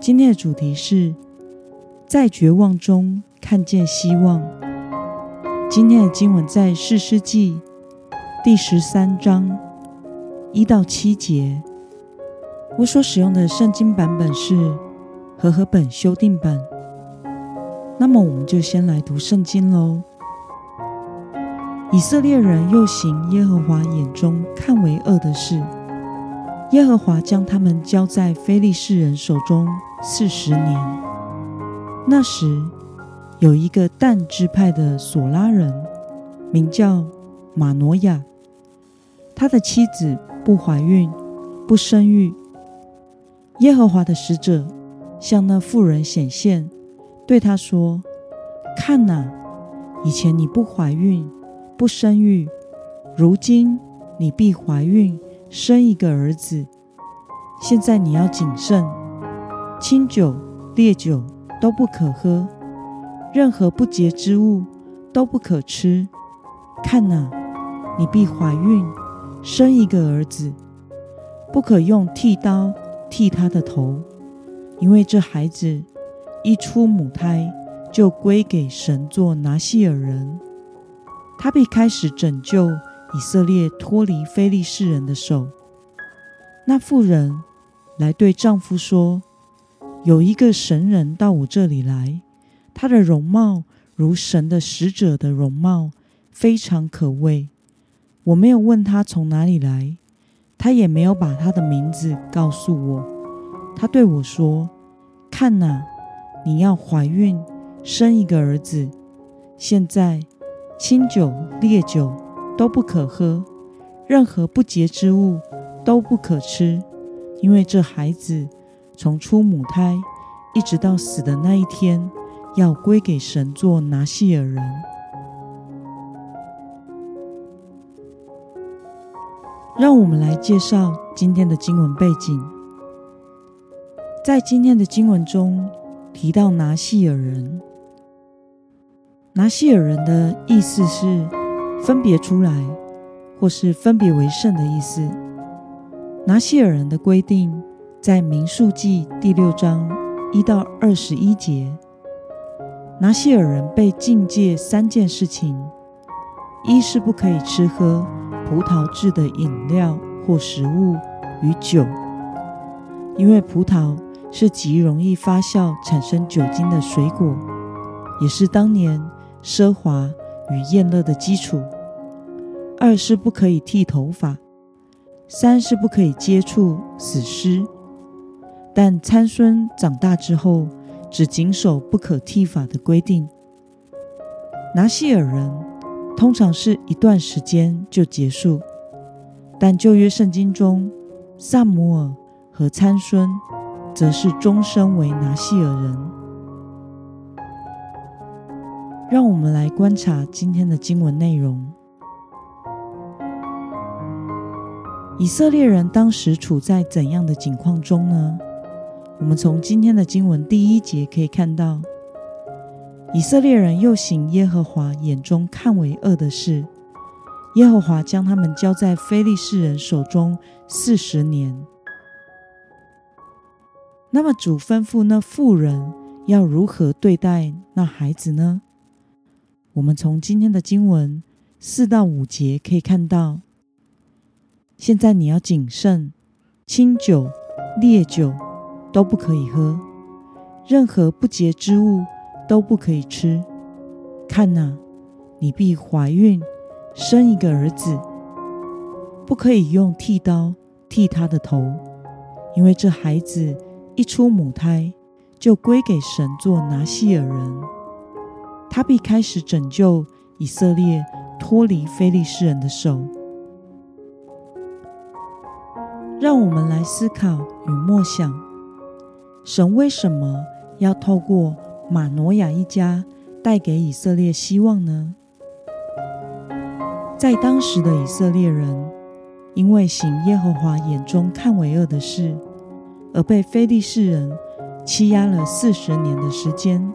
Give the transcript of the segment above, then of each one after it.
今天的主题是在绝望中看见希望。今天的经文在四世纪第十三章一到七节。我所使用的圣经版本是和合本修订版。那么，我们就先来读圣经喽。以色列人又行耶和华眼中看为恶的事，耶和华将他们交在非利士人手中。四十年，那时有一个但支派的索拉人，名叫马诺亚。他的妻子不怀孕，不生育。耶和华的使者向那妇人显现，对他说：“看哪，以前你不怀孕，不生育，如今你必怀孕，生一个儿子。现在你要谨慎。”清酒、烈酒都不可喝，任何不洁之物都不可吃。看哪，你必怀孕，生一个儿子，不可用剃刀剃他的头，因为这孩子一出母胎就归给神做拿西尔人。他必开始拯救以色列脱离非利士人的手。那妇人来对丈夫说。有一个神人到我这里来，他的容貌如神的使者的容貌，非常可畏。我没有问他从哪里来，他也没有把他的名字告诉我。他对我说：“看哪，你要怀孕，生一个儿子。现在清酒、烈酒都不可喝，任何不洁之物都不可吃，因为这孩子。”从出母胎一直到死的那一天，要归给神做拿西尔人。让我们来介绍今天的经文背景。在今天的经文中提到拿西尔人，拿西尔人的意思是分别出来，或是分别为圣的意思。拿西尔人的规定。在民数记第六章一到二十一节，拿西尔人被禁戒三件事情：一是不可以吃喝葡萄制的饮料或食物与酒，因为葡萄是极容易发酵产生酒精的水果，也是当年奢华与宴乐的基础；二是不可以剃头发；三是不可以接触死尸。但参孙长大之后，只谨守不可剃发的规定。拿西尔人通常是一段时间就结束，但旧约圣经中，萨姆尔和参孙则是终身为拿西尔人。让我们来观察今天的经文内容。以色列人当时处在怎样的境况中呢？我们从今天的经文第一节可以看到，以色列人又行耶和华眼中看为恶的事，耶和华将他们交在非利士人手中四十年。那么主吩咐那妇人要如何对待那孩子呢？我们从今天的经文四到五节可以看到，现在你要谨慎，清酒、烈酒。都不可以喝，任何不洁之物都不可以吃。看哪，你必怀孕，生一个儿子，不可以用剃刀剃他的头，因为这孩子一出母胎就归给神做拿西尔人，他必开始拯救以色列脱离非利士人的手。让我们来思考与默想。神为什么要透过马诺亚一家带给以色列希望呢？在当时的以色列人，因为行耶和华眼中看为恶的事，而被非利士人欺压了四十年的时间，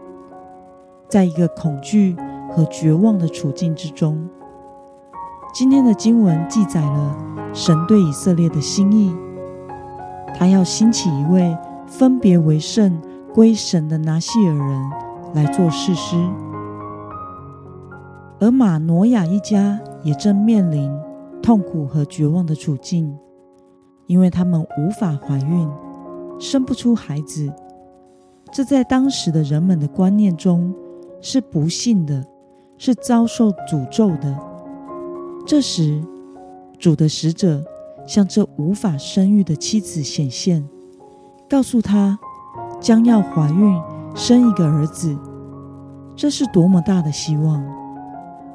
在一个恐惧和绝望的处境之中。今天的经文记载了神对以色列的心意，他要兴起一位分别为圣归神的拿细尔人来做士师。而马诺亚一家也正面临痛苦和绝望的处境，因为他们无法怀孕，生不出孩子。这在当时的人们的观念中是不幸的，是遭受诅咒的。这时，主的使者向这无法生育的妻子显现，告诉她将要怀孕生一个儿子。这是多么大的希望！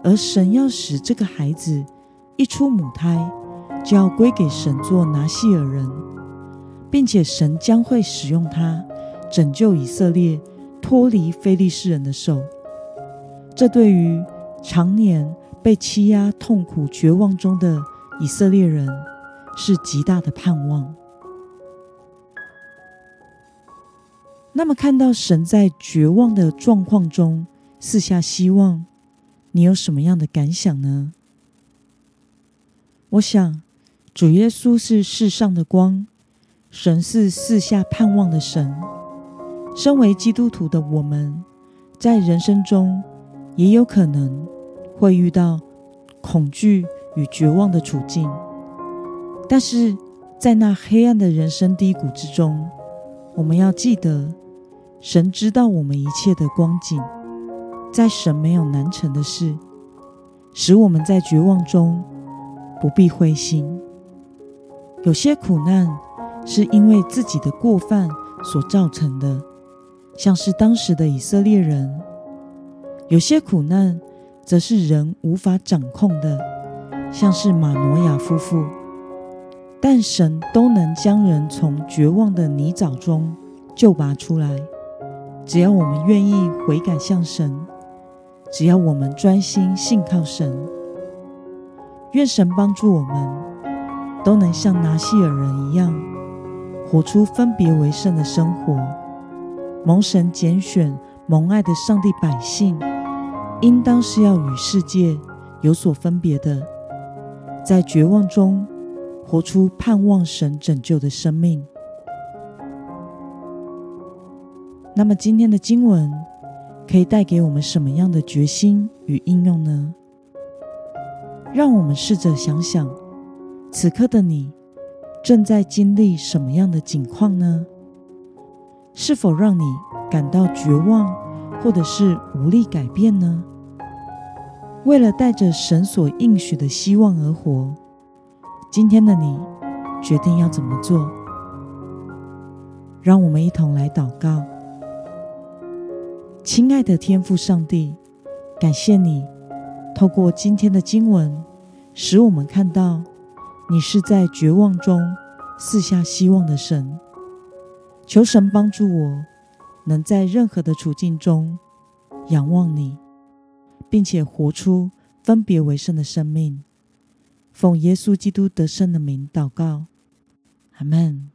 而神要使这个孩子一出母胎，就要归给神做拿西尔人，并且神将会使用他拯救以色列脱离非利士人的手。这对于常年被欺压、痛苦、绝望中的以色列人是极大的盼望。那么，看到神在绝望的状况中赐下希望。你有什么样的感想呢？我想，主耶稣是世上的光，神是四下盼望的神。身为基督徒的我们，在人生中也有可能会遇到恐惧与绝望的处境，但是在那黑暗的人生低谷之中，我们要记得，神知道我们一切的光景。在神没有难成的事，使我们在绝望中不必灰心。有些苦难是因为自己的过犯所造成的，像是当时的以色列人；有些苦难则是人无法掌控的，像是马诺亚夫妇。但神都能将人从绝望的泥沼中救拔出来，只要我们愿意悔改向神。只要我们专心信靠神，愿神帮助我们，都能像拿西尔人一样，活出分别为圣的生活。蒙神拣选、蒙爱的上帝百姓，应当是要与世界有所分别的，在绝望中活出盼望神拯救的生命。那么，今天的经文。可以带给我们什么样的决心与应用呢？让我们试着想想，此刻的你正在经历什么样的境况呢？是否让你感到绝望，或者是无力改变呢？为了带着神所应许的希望而活，今天的你决定要怎么做？让我们一同来祷告。亲爱的天父上帝，感谢你透过今天的经文，使我们看到你是在绝望中赐下希望的神。求神帮助我，能在任何的处境中仰望你，并且活出分别为圣的生命。奉耶稣基督得胜的名祷告，阿门。